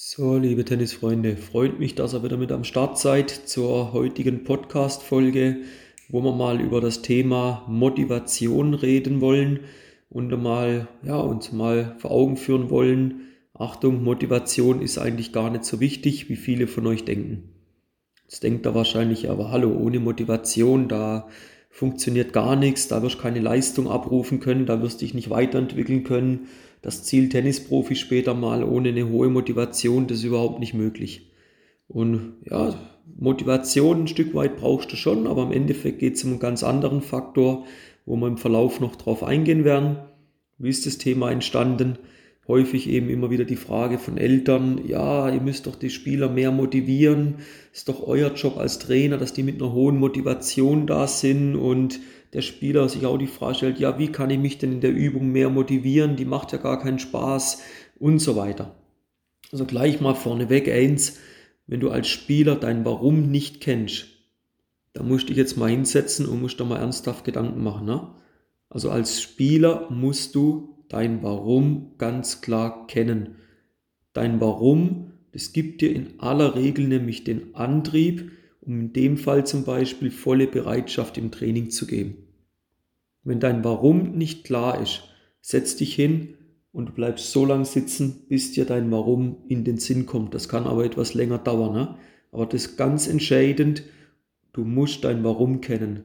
So, liebe Tennisfreunde, freut mich, dass ihr wieder mit am Start seid zur heutigen Podcast-Folge, wo wir mal über das Thema Motivation reden wollen und mal, ja, uns mal vor Augen führen wollen. Achtung, Motivation ist eigentlich gar nicht so wichtig, wie viele von euch denken. Jetzt denkt er wahrscheinlich, aber hallo, ohne Motivation, da funktioniert gar nichts, da wirst du keine Leistung abrufen können, da wirst du dich nicht weiterentwickeln können das Ziel Tennisprofi später mal ohne eine hohe Motivation, das ist überhaupt nicht möglich. Und ja, Motivation ein Stück weit brauchst du schon, aber im Endeffekt geht es um einen ganz anderen Faktor, wo wir im Verlauf noch drauf eingehen werden. Wie ist das Thema entstanden? Häufig eben immer wieder die Frage von Eltern, ja, ihr müsst doch die Spieler mehr motivieren, ist doch euer Job als Trainer, dass die mit einer hohen Motivation da sind und der Spieler sich auch die Frage stellt, ja, wie kann ich mich denn in der Übung mehr motivieren? Die macht ja gar keinen Spaß und so weiter. Also gleich mal vorneweg eins, wenn du als Spieler dein Warum nicht kennst, dann musst du dich jetzt mal hinsetzen und musst da mal ernsthaft Gedanken machen. Ne? Also als Spieler musst du dein Warum ganz klar kennen. Dein Warum, das gibt dir in aller Regel nämlich den Antrieb, um in dem Fall zum Beispiel volle Bereitschaft im Training zu geben. Wenn dein Warum nicht klar ist, setz dich hin und du bleibst so lange sitzen, bis dir dein Warum in den Sinn kommt. Das kann aber etwas länger dauern. Ne? Aber das ist ganz entscheidend, du musst dein Warum kennen.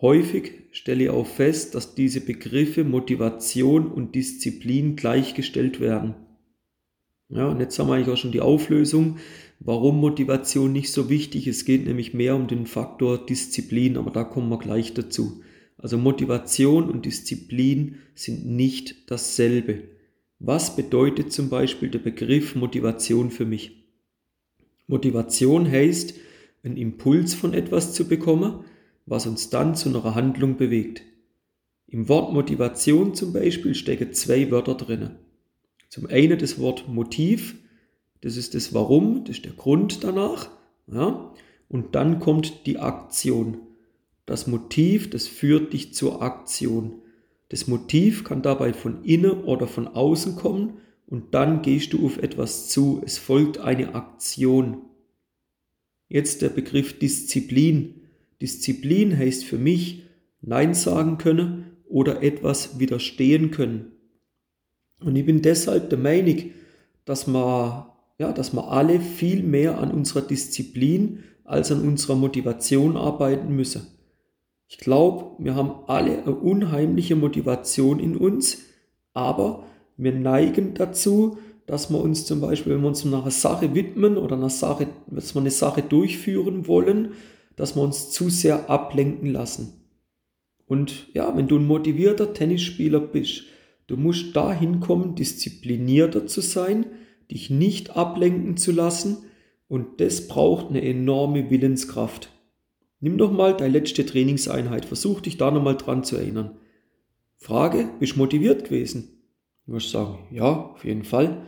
Häufig stelle ich auch fest, dass diese Begriffe Motivation und Disziplin gleichgestellt werden. Ja, und jetzt haben wir eigentlich auch schon die Auflösung warum Motivation nicht so wichtig ist. Es geht nämlich mehr um den Faktor Disziplin, aber da kommen wir gleich dazu. Also Motivation und Disziplin sind nicht dasselbe. Was bedeutet zum Beispiel der Begriff Motivation für mich? Motivation heißt, einen Impuls von etwas zu bekommen, was uns dann zu einer Handlung bewegt. Im Wort Motivation zum Beispiel stecken zwei Wörter drin. Zum einen das Wort Motiv, das ist das Warum, das ist der Grund danach. Ja? Und dann kommt die Aktion. Das Motiv, das führt dich zur Aktion. Das Motiv kann dabei von innen oder von außen kommen und dann gehst du auf etwas zu. Es folgt eine Aktion. Jetzt der Begriff Disziplin. Disziplin heißt für mich Nein sagen können oder etwas widerstehen können. Und ich bin deshalb der Meinung, dass man ja, dass wir alle viel mehr an unserer Disziplin als an unserer Motivation arbeiten müssen. Ich glaube, wir haben alle eine unheimliche Motivation in uns, aber wir neigen dazu, dass wir uns zum Beispiel, wenn wir uns einer Sache widmen oder einer Sache, dass wir eine Sache durchführen wollen, dass wir uns zu sehr ablenken lassen. Und ja, wenn du ein motivierter Tennisspieler bist, du musst dahin kommen, disziplinierter zu sein, dich nicht ablenken zu lassen und das braucht eine enorme Willenskraft. Nimm doch mal deine letzte Trainingseinheit, versuch dich da nochmal dran zu erinnern. Frage, bist du motiviert gewesen? Du musst sagen, ja, auf jeden Fall.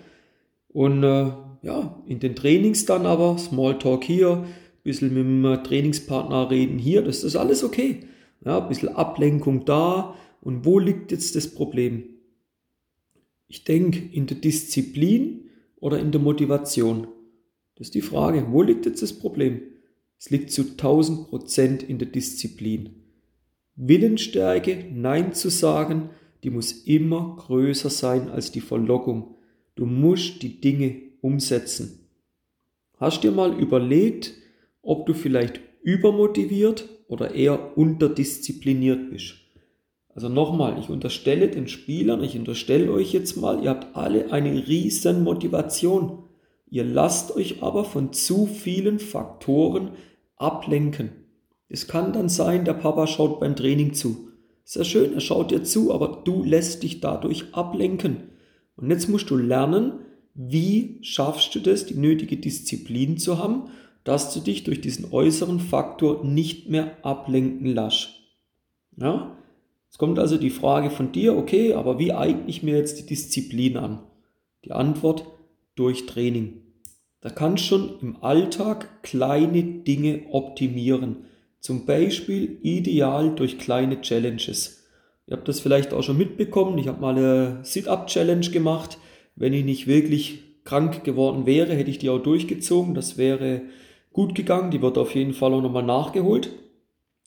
Und äh, ja, in den Trainings dann aber, Smalltalk hier, bisschen mit dem Trainingspartner reden hier, das ist alles okay. Ja, ein bisschen Ablenkung da. Und wo liegt jetzt das Problem? Ich denke, in der Disziplin oder in der Motivation? Das ist die Frage. Wo liegt jetzt das Problem? Es liegt zu 1000 Prozent in der Disziplin. Willensstärke, Nein zu sagen, die muss immer größer sein als die Verlockung. Du musst die Dinge umsetzen. Hast dir mal überlegt, ob du vielleicht übermotiviert oder eher unterdiszipliniert bist? Also nochmal, ich unterstelle den Spielern, ich unterstelle euch jetzt mal, ihr habt alle eine riesen Motivation. Ihr lasst euch aber von zu vielen Faktoren ablenken. Es kann dann sein, der Papa schaut beim Training zu. Sehr schön, er schaut dir zu, aber du lässt dich dadurch ablenken. Und jetzt musst du lernen, wie schaffst du das, die nötige Disziplin zu haben, dass du dich durch diesen äußeren Faktor nicht mehr ablenken lässt. Ja? Es kommt also die Frage von dir, okay, aber wie eigne ich mir jetzt die Disziplin an? Die Antwort durch Training. Da kannst du schon im Alltag kleine Dinge optimieren. Zum Beispiel ideal durch kleine Challenges. Ihr habt das vielleicht auch schon mitbekommen. Ich habe mal eine Sit-Up-Challenge gemacht. Wenn ich nicht wirklich krank geworden wäre, hätte ich die auch durchgezogen. Das wäre gut gegangen. Die wird auf jeden Fall auch nochmal nachgeholt.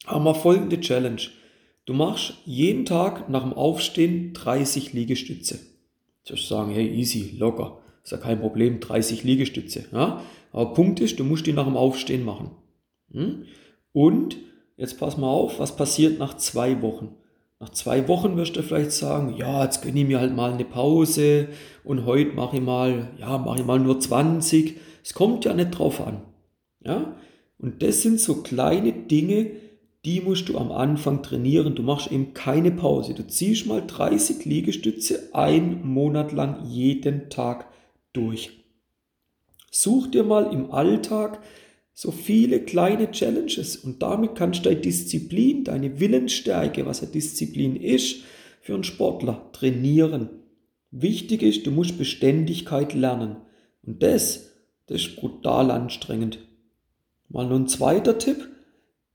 Aber mal folgende Challenge. Du machst jeden Tag nach dem Aufstehen 30 Liegestütze. Du sagen, hey, easy, locker. Ist ja kein Problem, 30 Liegestütze. Ja? Aber Punkt ist, du musst die nach dem Aufstehen machen. Hm? Und jetzt pass mal auf, was passiert nach zwei Wochen? Nach zwei Wochen wirst du vielleicht sagen, ja, jetzt gönne ich mir halt mal eine Pause und heute mache ich mal, ja, mache ich mal nur 20. Es kommt ja nicht drauf an. Ja? Und das sind so kleine Dinge, die musst du am Anfang trainieren. Du machst eben keine Pause. Du ziehst mal 30 Liegestütze einen Monat lang jeden Tag durch. Such dir mal im Alltag so viele kleine Challenges und damit kannst du deine Disziplin, deine Willensstärke, was eine Disziplin ist, für einen Sportler trainieren. Wichtig ist, du musst Beständigkeit lernen. Und das, das ist brutal anstrengend. Mal nur ein zweiter Tipp.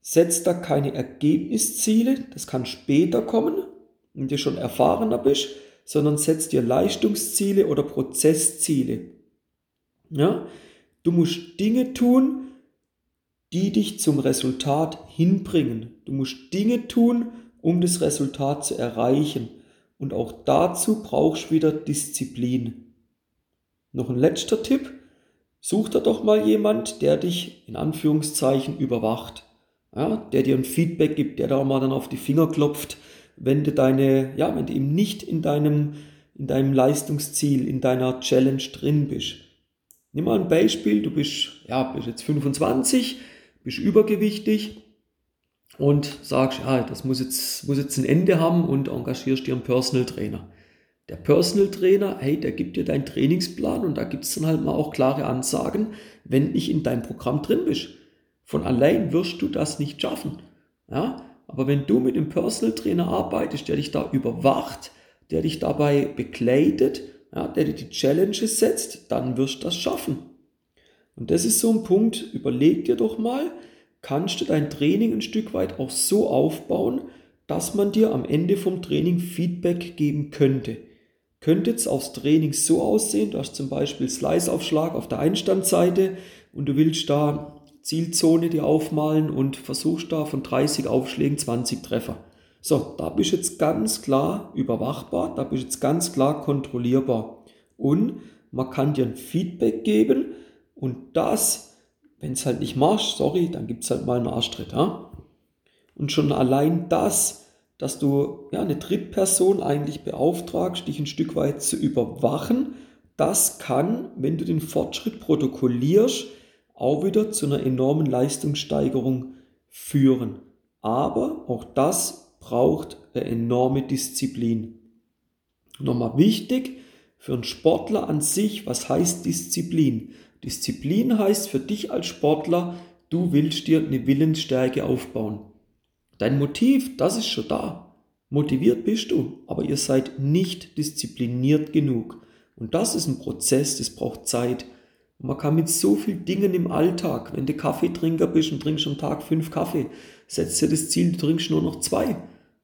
Setz da keine Ergebnisziele, das kann später kommen, wenn du schon erfahrener bist, sondern setz dir Leistungsziele oder Prozessziele. Ja? Du musst Dinge tun, die dich zum Resultat hinbringen. Du musst Dinge tun, um das Resultat zu erreichen. Und auch dazu brauchst du wieder Disziplin. Noch ein letzter Tipp. Such da doch mal jemand, der dich in Anführungszeichen überwacht. Ja, der dir ein Feedback gibt, der da mal dann auf die Finger klopft, wenn du deine, ja, wenn du eben nicht in deinem, in deinem Leistungsziel, in deiner Challenge drin bist. Nimm mal ein Beispiel, du bist, ja, bist jetzt 25, bist übergewichtig und sagst, ja, das muss jetzt, muss jetzt ein Ende haben und engagierst dir einen Personal Trainer. Der Personal Trainer, hey, der gibt dir deinen Trainingsplan und da gibt es dann halt mal auch klare Ansagen, wenn nicht in deinem Programm drin bist. Von allein wirst du das nicht schaffen. Ja? Aber wenn du mit dem Personal Trainer arbeitest, der dich da überwacht, der dich dabei begleitet, ja, der dir die Challenges setzt, dann wirst du das schaffen. Und das ist so ein Punkt, überleg dir doch mal, kannst du dein Training ein Stück weit auch so aufbauen, dass man dir am Ende vom Training Feedback geben könnte. Könnte jetzt aufs Training so aussehen, du hast zum Beispiel Slice-Aufschlag auf der Einstandseite und du willst da Zielzone dir aufmalen und versuchst da von 30 Aufschlägen 20 Treffer. So, da bist du jetzt ganz klar überwachbar, da bist du jetzt ganz klar kontrollierbar. Und man kann dir ein Feedback geben, und das, wenn es halt nicht machst, sorry, dann gibt es halt mal einen Arschtritt. Ja? Und schon allein das, dass du ja, eine Drittperson eigentlich beauftragst, dich ein Stück weit zu überwachen, das kann, wenn du den Fortschritt protokollierst, auch wieder zu einer enormen Leistungssteigerung führen. Aber auch das braucht eine enorme Disziplin. Nochmal wichtig für einen Sportler an sich, was heißt Disziplin? Disziplin heißt für dich als Sportler, du willst dir eine Willensstärke aufbauen. Dein Motiv, das ist schon da. Motiviert bist du, aber ihr seid nicht diszipliniert genug. Und das ist ein Prozess, das braucht Zeit. Und man kann mit so vielen Dingen im Alltag, wenn du Kaffeetrinker bist und trinkst am Tag fünf Kaffee, setzt dir das Ziel, du trinkst nur noch zwei.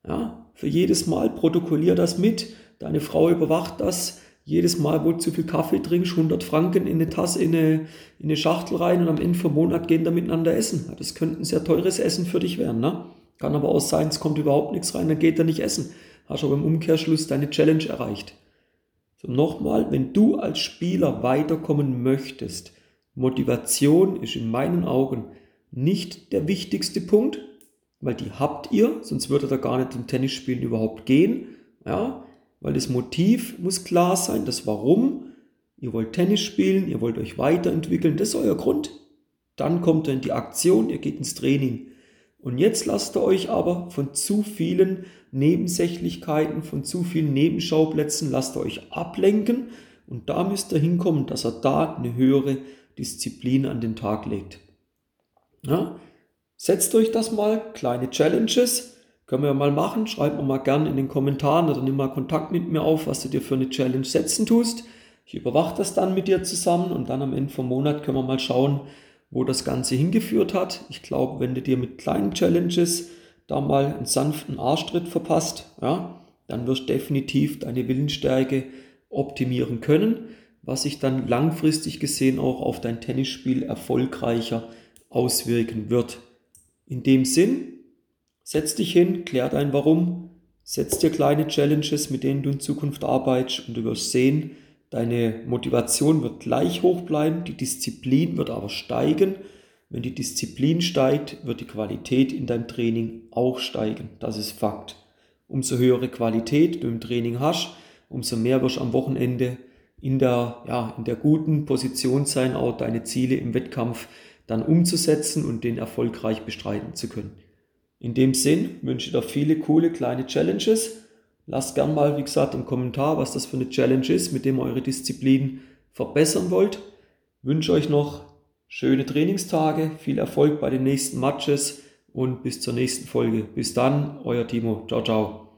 Ja, für jedes Mal protokollier das mit. Deine Frau überwacht das jedes Mal, wo du zu viel Kaffee trinkst, 100 Franken in eine Tasse, in eine, in eine Schachtel rein und am Ende vom Monat gehen da miteinander essen. Das könnte ein sehr teures Essen für dich werden. Ne? Kann aber auch sein, es kommt überhaupt nichts rein, dann geht er nicht essen. Hast aber im Umkehrschluss deine Challenge erreicht. So nochmal, wenn du als Spieler weiterkommen möchtest, Motivation ist in meinen Augen nicht der wichtigste Punkt, weil die habt ihr, sonst würde da gar nicht im Tennisspielen überhaupt gehen. Ja, weil das Motiv muss klar sein, das Warum. Ihr wollt Tennis spielen, ihr wollt euch weiterentwickeln, das ist euer Grund. Dann kommt in die Aktion, ihr geht ins Training. Und jetzt lasst ihr euch aber von zu vielen Nebensächlichkeiten, von zu vielen Nebenschauplätzen, lasst ihr euch ablenken. Und da müsst ihr hinkommen, dass er da eine höhere Disziplin an den Tag legt. Ja? Setzt euch das mal, kleine Challenges, können wir mal machen. Schreib mir mal gerne in den Kommentaren oder nimm mal Kontakt mit mir auf, was du dir für eine Challenge setzen tust. Ich überwache das dann mit dir zusammen und dann am Ende vom Monat können wir mal schauen, wo das Ganze hingeführt hat. Ich glaube, wenn du dir mit kleinen Challenges da mal einen sanften Arschtritt verpasst, ja, dann wirst du definitiv deine Willensstärke optimieren können, was sich dann langfristig gesehen auch auf dein Tennisspiel erfolgreicher auswirken wird. In dem Sinn, setz dich hin, klär dein Warum, setz dir kleine Challenges, mit denen du in Zukunft arbeitest und du wirst sehen, deine Motivation wird gleich hoch bleiben, die Disziplin wird aber steigen. Wenn die Disziplin steigt, wird die Qualität in deinem Training auch steigen. Das ist Fakt. Umso höhere Qualität du im Training hast, umso mehr wirst du am Wochenende in der, ja, in der guten Position sein, auch deine Ziele im Wettkampf dann umzusetzen und den erfolgreich bestreiten zu können. In dem Sinn wünsche ich dir viele coole kleine Challenges. Lasst gern mal, wie gesagt, im Kommentar, was das für eine Challenge ist, mit dem ihr eure Disziplin verbessern wollt. Ich wünsche euch noch schöne Trainingstage, viel Erfolg bei den nächsten Matches und bis zur nächsten Folge. Bis dann, euer Timo. Ciao, ciao.